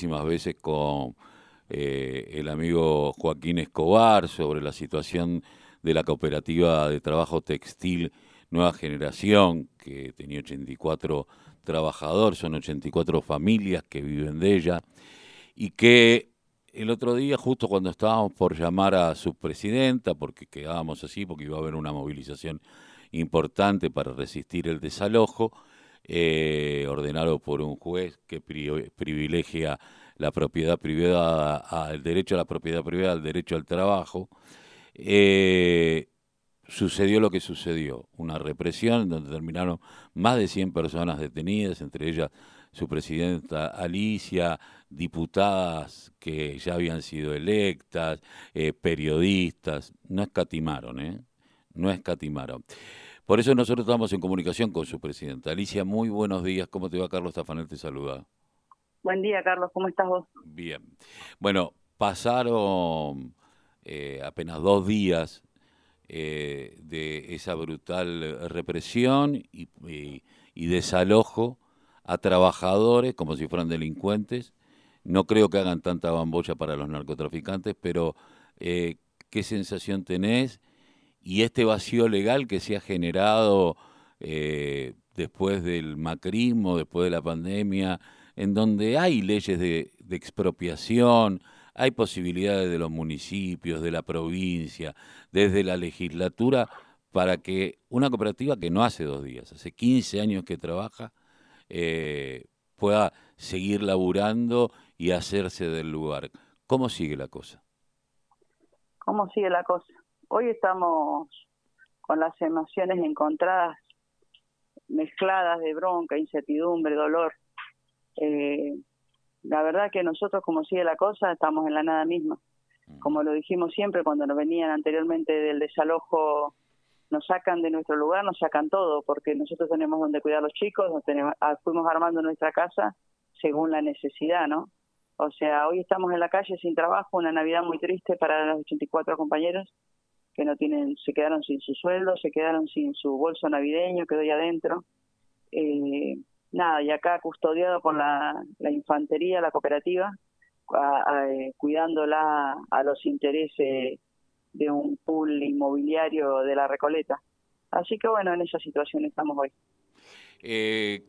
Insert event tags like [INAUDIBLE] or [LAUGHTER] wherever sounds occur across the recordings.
muchísimas veces con eh, el amigo Joaquín Escobar sobre la situación de la cooperativa de trabajo textil Nueva Generación, que tenía 84 trabajadores, son 84 familias que viven de ella, y que el otro día, justo cuando estábamos por llamar a su presidenta, porque quedábamos así, porque iba a haber una movilización importante para resistir el desalojo, eh, ordenado por un juez que privilegia la propiedad privada, el derecho a la propiedad privada, al derecho al trabajo, eh, sucedió lo que sucedió, una represión donde terminaron más de 100 personas detenidas, entre ellas su presidenta Alicia, diputadas que ya habían sido electas, eh, periodistas, no escatimaron, ¿eh? No escatimaron. Por eso nosotros estamos en comunicación con su presidenta. Alicia, muy buenos días. ¿Cómo te va, Carlos Tafanel? Te saluda. Buen día, Carlos. ¿Cómo estás vos? Bien. Bueno, pasaron eh, apenas dos días eh, de esa brutal represión y, y, desalojo a trabajadores como si fueran delincuentes. No creo que hagan tanta bambolla para los narcotraficantes, pero eh, ¿qué sensación tenés? Y este vacío legal que se ha generado eh, después del macrismo, después de la pandemia, en donde hay leyes de, expropiación, hay posibilidades de los municipios, de la provincia, desde la legislatura, para que una cooperativa que no hace dos días, hace 15 años que trabaja, eh, pueda seguir laburando y hacerse del lugar. ¿Cómo sigue la cosa? ¿Cómo sigue la cosa? Hoy estamos con las emociones encontradas, mezcladas de bronca, incertidumbre, dolor. Eh, la verdad que nosotros, como sigue la cosa, estamos en la nada misma. Mm. Como lo dijimos siempre cuando nos venían anteriormente del desalojo, nos sacan de nuestro lugar, nos sacan todo, porque nosotros tenemos donde cuidar a los chicos, nos tenemos, ah, fuimos armando nuestra casa según la necesidad, ¿no? O sea, hoy estamos en la calle sin trabajo, una Navidad muy triste para los 84 compañeros que no tienen, se quedaron sin su sueldo, se quedaron sin su bolso navideño, quedó ahí adentro. Eh, nada, y acá custodiado por la, infantería, la cooperativa, eh, cuidándola a los intereses de un pool inmobiliario de la Recoleta. Así que bueno, en esa situación estamos hoy. Eh,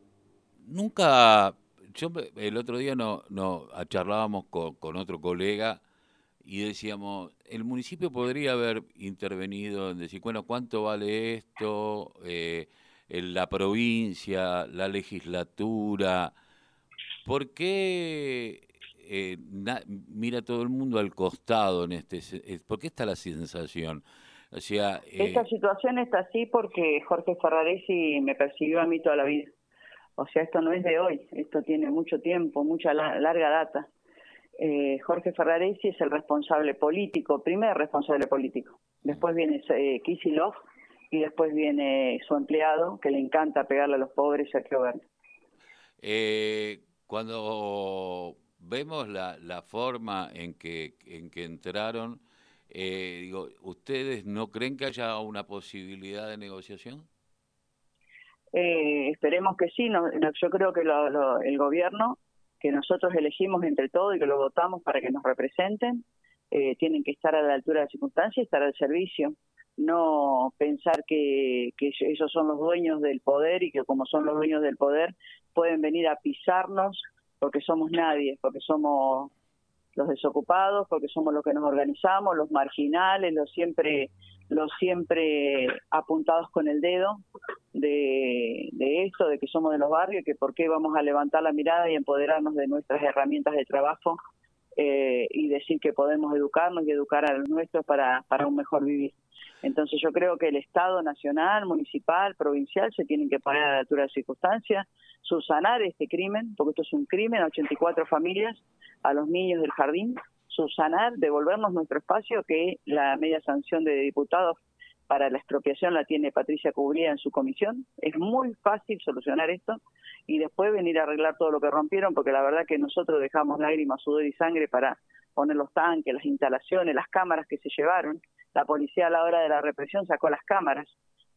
nunca, yo el otro día no, no charlábamos con otro colega y decíamos, el municipio podría haber intervenido en decir, bueno, ¿cuánto vale esto? Eh, la provincia, la legislatura. ¿Por qué eh, mira todo el mundo al costado en este? ¿Por qué está la sensación? O sea, eh, Esta situación está así porque Jorge Ferraresi me persiguió a mí toda la vida. O sea, esto no es de hoy, esto tiene mucho tiempo, mucha larga data eh, Jorge Ferraresi es el responsable político, primer responsable político. Después viene eh, Kisilov y después viene su empleado que le encanta pegarle a los pobres, Sergio Verde. Eh, cuando vemos la, la, forma en que, en que entraron, eh, digo, ¿ustedes no creen que haya una posibilidad de negociación? Eh, esperemos que sí. No, yo creo que lo, el gobierno que nosotros elegimos entre todos y que lo votamos para que nos representen, eh, tienen que estar a la altura de las circunstancias y estar al servicio. No pensar que, que ellos son los dueños del poder y que como son los dueños del poder pueden venir a pisarnos porque somos nadie, porque somos los desocupados, porque somos los que nos organizamos, los marginales, los siempre los siempre apuntados con el dedo de, de esto, de que somos de los barrios, que por qué vamos a levantar la mirada y empoderarnos de nuestras herramientas de trabajo eh, y decir que podemos educarnos y educar a los nuestros para, para un mejor vivir. Entonces yo creo que el Estado nacional, municipal, provincial se tienen que poner a la altura de las circunstancias, subsanar este crimen, porque esto es un crimen a 84 familias, a los niños del jardín, subsanar, devolvernos nuestro espacio, que la media sanción de diputados para la expropiación la tiene Patricia Cubría en su comisión. Es muy fácil solucionar esto y después venir a arreglar todo lo que rompieron, porque la verdad que nosotros dejamos lágrimas, sudor y sangre para poner los tanques, las instalaciones, las cámaras que se llevaron. La policía a la hora de la represión sacó las cámaras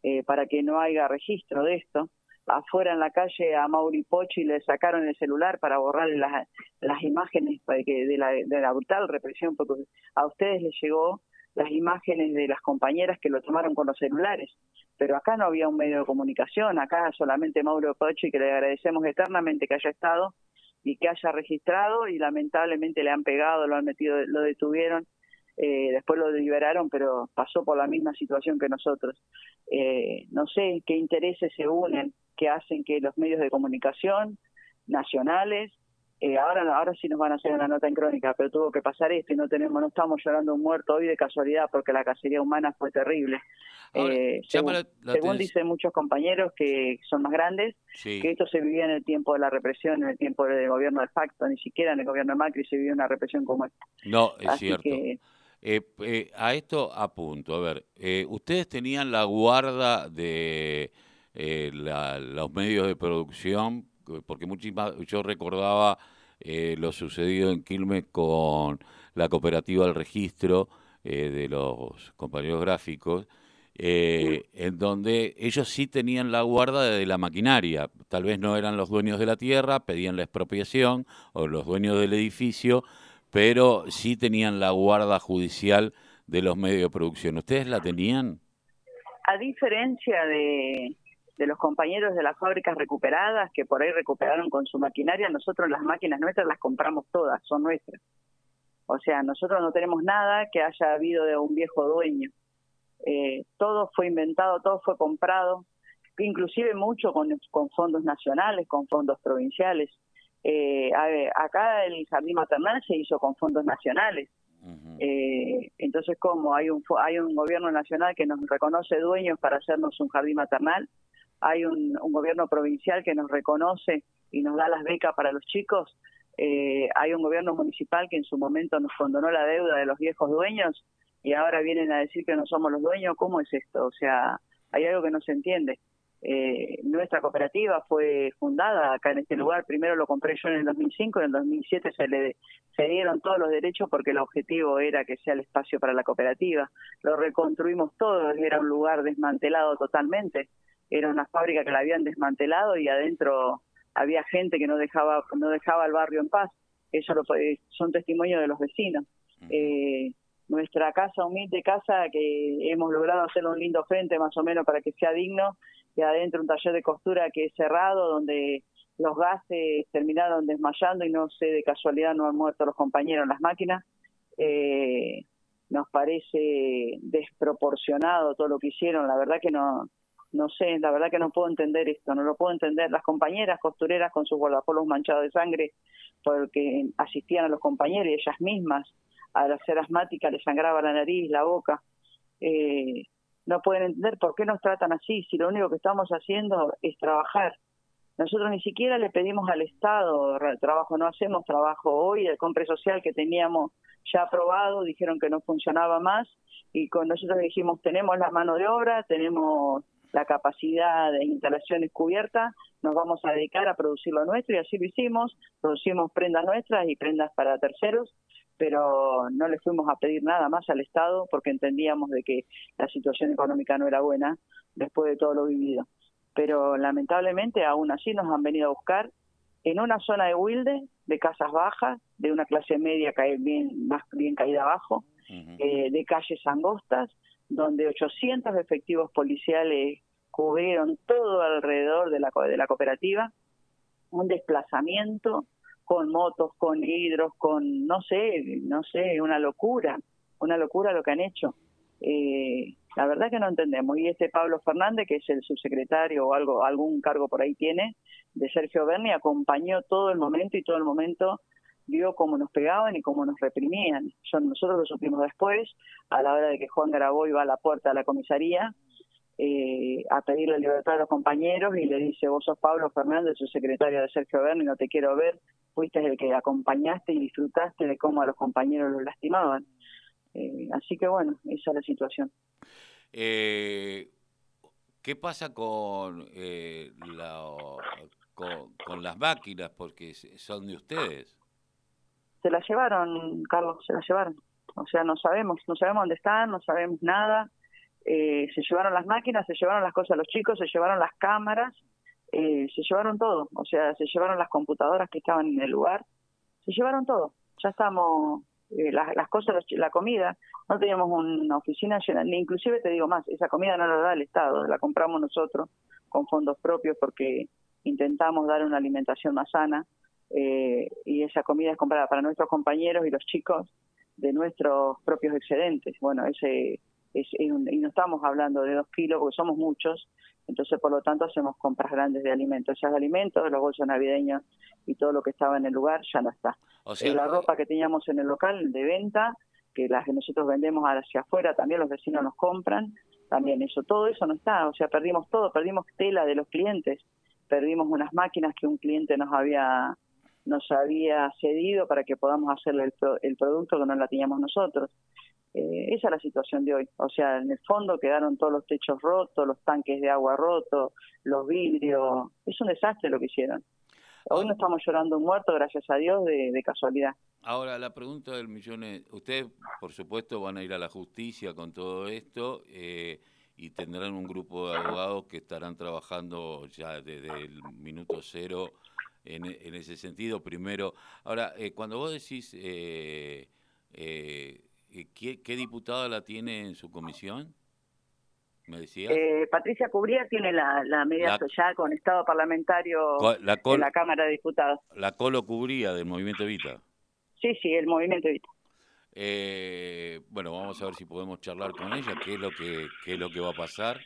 eh, para que no haya registro de esto. afuera en la calle a Mauri Pochi le sacaron el celular para borrar las, las imágenes de la, de la brutal represión, porque a ustedes les llegó las imágenes de las compañeras que lo tomaron con los celulares. Pero acá no había un medio de comunicación, acá solamente Mauro Pochi, que le agradecemos eternamente que haya estado y que haya registrado y lamentablemente le han pegado, lo han metido, lo detuvieron, eh, después lo liberaron, pero pasó por la misma situación que nosotros. Eh, no sé qué intereses se unen que hacen que los medios de comunicación nacionales eh, ahora ahora sí nos van a hacer una nota en crónica, pero tuvo que pasar esto y no tenemos no estamos llorando un muerto hoy de casualidad porque la cacería humana fue terrible. eh, según, dicen muchos compañeros que son más grandes, que esto se vivía en el tiempo de la represión, en el tiempo del gobierno de facto, ni siquiera en el gobierno de Macri se vivió una represión como esta. No, es cierto. Eh, eh, a esto apunto, a ver, eh, ustedes tenían la guarda de los medios de producción, porque muchísimas, yo recordaba eh, lo sucedido en Quilmes con la cooperativa del registro eh, de los compañeros gráficos, eh, en donde ellos sí tenían la guarda de la maquinaria. Tal vez no eran los dueños de la tierra, pedían la expropiación, o los dueños del edificio, pero sí tenían la guarda judicial de los medios de producción. ¿Ustedes la tenían? A diferencia de, de los compañeros de las fábricas recuperadas que por ahí recuperaron con su maquinaria, nosotros las máquinas nuestras las compramos todas, son nuestras. O sea, nosotros no tenemos nada que haya habido de un viejo dueño. Eh, todo fue inventado, todo fue comprado, inclusive mucho con, con fondos nacionales, con fondos provinciales. Eh, acá el jardín maternal se hizo con fondos nacionales. eh, entonces, ¿cómo? Hay un, hay un gobierno nacional que nos reconoce dueños para hacernos un jardín maternal hay un, gobierno provincial que nos reconoce y nos da las becas para los chicos, eh, hay un gobierno municipal que en su momento nos condonó la deuda de los viejos dueños y ahora vienen a decir que no somos los dueños, ¿cómo es esto? O sea, hay algo que no se entiende. Eh, nuestra cooperativa fue fundada acá en este lugar, primero lo compré yo en el 2005, en el 2007 se le se dieron todos los derechos porque el objetivo era que sea el espacio para la cooperativa, lo reconstruimos todo, era un lugar desmantelado totalmente, era una fábrica que la habían desmantelado y adentro había gente que no dejaba no dejaba el barrio en paz. Eso lo, son testimonios de los vecinos. Eh, nuestra casa, humilde casa, que hemos logrado hacer un lindo frente más o menos para que sea digno, y adentro un taller de costura que es cerrado, donde los gases terminaron desmayando y no sé, de casualidad no han muerto los compañeros en las máquinas. Eh, nos parece desproporcionado todo lo que hicieron, la verdad que no, no sé, la verdad que no puedo entender esto, no lo puedo entender. Las compañeras costureras con sus guardapolos manchados de sangre porque asistían a los compañeros y ellas mismas, al ser asmática, les sangraba la nariz, la boca. Eh, no pueden entender por qué nos tratan así, si lo único que estamos haciendo es trabajar. Nosotros ni siquiera le pedimos al Estado trabajo, no hacemos trabajo hoy, el compre social que teníamos ya aprobado, dijeron que no funcionaba más y con nosotros dijimos tenemos la mano de obra, tenemos la capacidad de instalaciones cubiertas, nos vamos a dedicar a producir lo nuestro y así lo hicimos, producimos prendas nuestras y prendas para terceros, pero no le fuimos a pedir nada más al Estado porque entendíamos de que la situación económica no era buena después de todo lo vivido. Pero lamentablemente aún así nos han venido a buscar en una zona de Wilde, de casas bajas, de una clase media bien, más bien caída abajo, eh, de calles angostas, donde 800 efectivos policiales cubrieron todo alrededor de la, de la cooperativa, un desplazamiento con motos, con hidros, con, no sé, no sé, una locura, una locura lo que han hecho. Eh, la verdad que no entendemos. Y este Pablo Fernández, que es el subsecretario o algo, algún cargo por ahí tiene, de Sergio Berni, acompañó todo el momento y todo el momento vio cómo nos pegaban y cómo nos reprimían. Nosotros lo supimos después, a la hora de que Juan Garaboy va a la puerta de la comisaría eh, a pedirle libertad a los compañeros y le dice, vos sos Pablo Fernández, su secretario de Sergio Berni, no te quiero ver, fuiste el que acompañaste y disfrutaste de cómo a los compañeros los lastimaban. Eh, así que bueno, esa es la situación. Eh, ¿Qué pasa con, eh, la, con las máquinas? Porque son de ustedes se la llevaron, Carlos, se la llevaron. O sea, no sabemos, no sabemos dónde están, no sabemos nada. Eh, se llevaron las máquinas, se llevaron las cosas los chicos, se llevaron las cámaras. eh, se llevaron todo, o sea, se llevaron las computadoras que estaban en el lugar, se llevaron todo. Ya estamos, eh, las, las, cosas, la comida, no teníamos una oficina llena, ni inclusive te digo más, esa comida no la da el Estado, la compramos nosotros con fondos propios porque intentamos dar una alimentación más sana eh, y esa comida es comprada para nuestros compañeros y los chicos de nuestros propios excedentes. Bueno, ese es, y no estamos hablando de dos kilos porque somos muchos, entonces por lo tanto hacemos compras grandes de alimentos. Esos alimentos, los bolsos navideños y todo lo que estaba en el lugar ya no está. O sea, la ropa que teníamos en el local de venta, que las que nosotros vendemos hacia afuera, también los vecinos nos compran, también eso, todo eso no está, o sea, perdimos todo, perdimos tela de los clientes, perdimos unas máquinas que un cliente nos había nos había cedido para que podamos hacerle el, el producto que no la teníamos nosotros. Eh, esa es la situación de hoy. O sea, en el fondo quedaron todos los techos rotos, los tanques de agua rotos, los vidrios. Es un desastre lo que hicieron. Hoy no estamos llorando un muerto, gracias a Dios, de, casualidad. Ahora, la pregunta del millón es, ustedes, por supuesto, van a ir a la justicia con todo esto eh, y tendrán un grupo de abogados que estarán trabajando ya desde el minuto cero en, ese sentido. Primero, ahora, eh, cuando vos decís... Eh, ¿qué, ¿qué, diputada la tiene en su comisión? ¿Me decía? Eh, Patricia Cubría tiene la, la medida social con Estado parlamentario la en la Cámara de Diputados. ¿La Colo Cubría del Movimiento Evita? Sí, sí, el Movimiento Evita. Eh, bueno, vamos a ver si podemos charlar con ella, qué es lo que, qué es lo que va a pasar,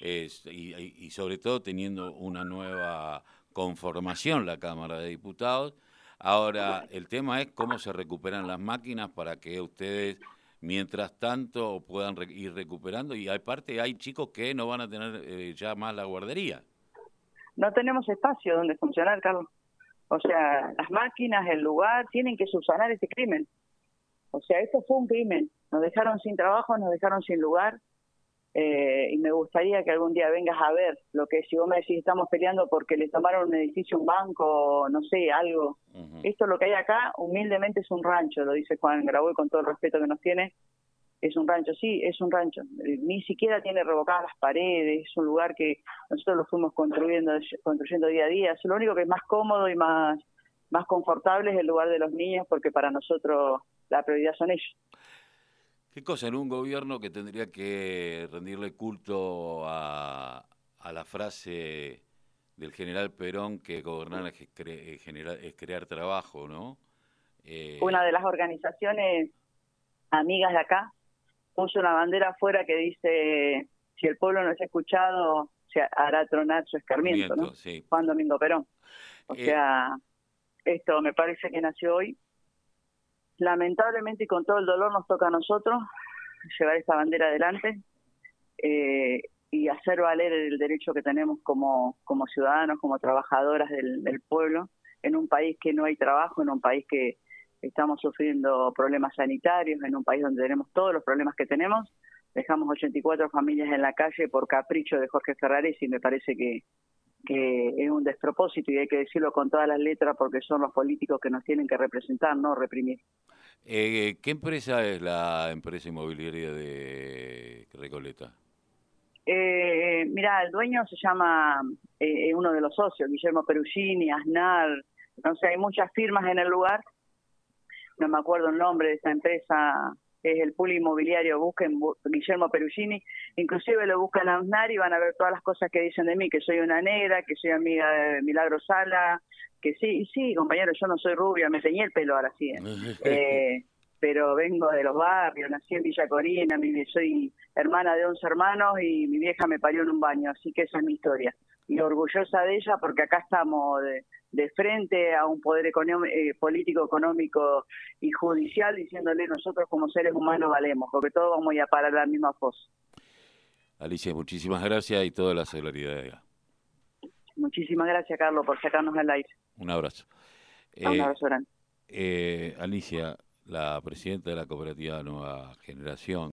y, y sobre todo teniendo una nueva conformación la Cámara de Diputados, Ahora, el tema es cómo se recuperan las máquinas para que ustedes, mientras tanto, puedan ir recuperando. Y aparte, hay chicos que no van a tener eh, ya más la guardería. No tenemos espacio donde funcionar, Carlos. O sea, las máquinas, el lugar, tienen que subsanar ese crimen. O sea, esto fue un crimen. Nos dejaron sin trabajo, nos dejaron sin lugar eh, y me gustaría que algún día vengas a ver lo que si vos me decís estamos peleando porque le tomaron un edificio, un banco, no sé, algo. Esto lo que hay acá, humildemente es un rancho, lo dice Juan Graboy con todo el respeto que nos tiene. Es un rancho, sí, es un rancho. Ni siquiera tiene revocadas las paredes, es un lugar que nosotros lo fuimos construyendo, construyendo día a día. Es lo único que es más cómodo y más, más confortable es el lugar de los niños porque para nosotros la prioridad son ellos. ¿Qué cosa en un gobierno que tendría que rendirle culto a, la frase del general Perón que gobernar es, es crear trabajo, ¿no? Eh, una de las organizaciones amigas de acá puso una bandera afuera que dice si el pueblo no es escuchado se hará tronar su escarmiento, ¿no? Juan Domingo Perón. O eh, sea, esto me parece que nació hoy lamentablemente y con todo el dolor nos toca a nosotros llevar esta bandera adelante eh, y hacer valer el derecho que tenemos como, como ciudadanos, como trabajadoras del, pueblo, en un país que no hay trabajo, en un país que estamos sufriendo problemas sanitarios, en un país donde tenemos todos los problemas que tenemos. Dejamos 84 familias en la calle por capricho de Jorge Ferrares y me parece que, que es un despropósito y hay que decirlo con todas las letras porque son los políticos que nos tienen que representar, no reprimir. Eh, ¿Qué empresa es la empresa inmobiliaria de Recoleta? Eh, mira, el dueño se llama, eh, uno de los socios, Guillermo Perugini, Aznar, no sé, hay muchas firmas en el lugar, no me acuerdo el nombre de esa empresa, es el pool inmobiliario, busquen Guillermo Perugini, inclusive lo buscan a Aznar y van a ver todas las cosas que dicen de mí, que soy una negra, que soy amiga de Milagro Sala, que sí, sí, compañero, yo no soy rubia, me teñí el pelo ahora sí, ¿eh? [LAUGHS] eh, pero vengo de los barrios, nací en Villa Corina, soy hermana de 11 hermanos y mi vieja me parió en un baño, así que esa es mi historia. Y orgullosa de ella porque acá estamos de, de frente a un poder eh, político, económico y judicial diciéndole nosotros como seres humanos valemos, porque todos vamos a ir a parar la misma fosa. Alicia, muchísimas gracias y toda la solidaridad. Muchísimas gracias, Carlos, por sacarnos al aire. Un abrazo. un eh, abrazo eh, Alicia, la presidenta de la cooperativa Nueva Generación,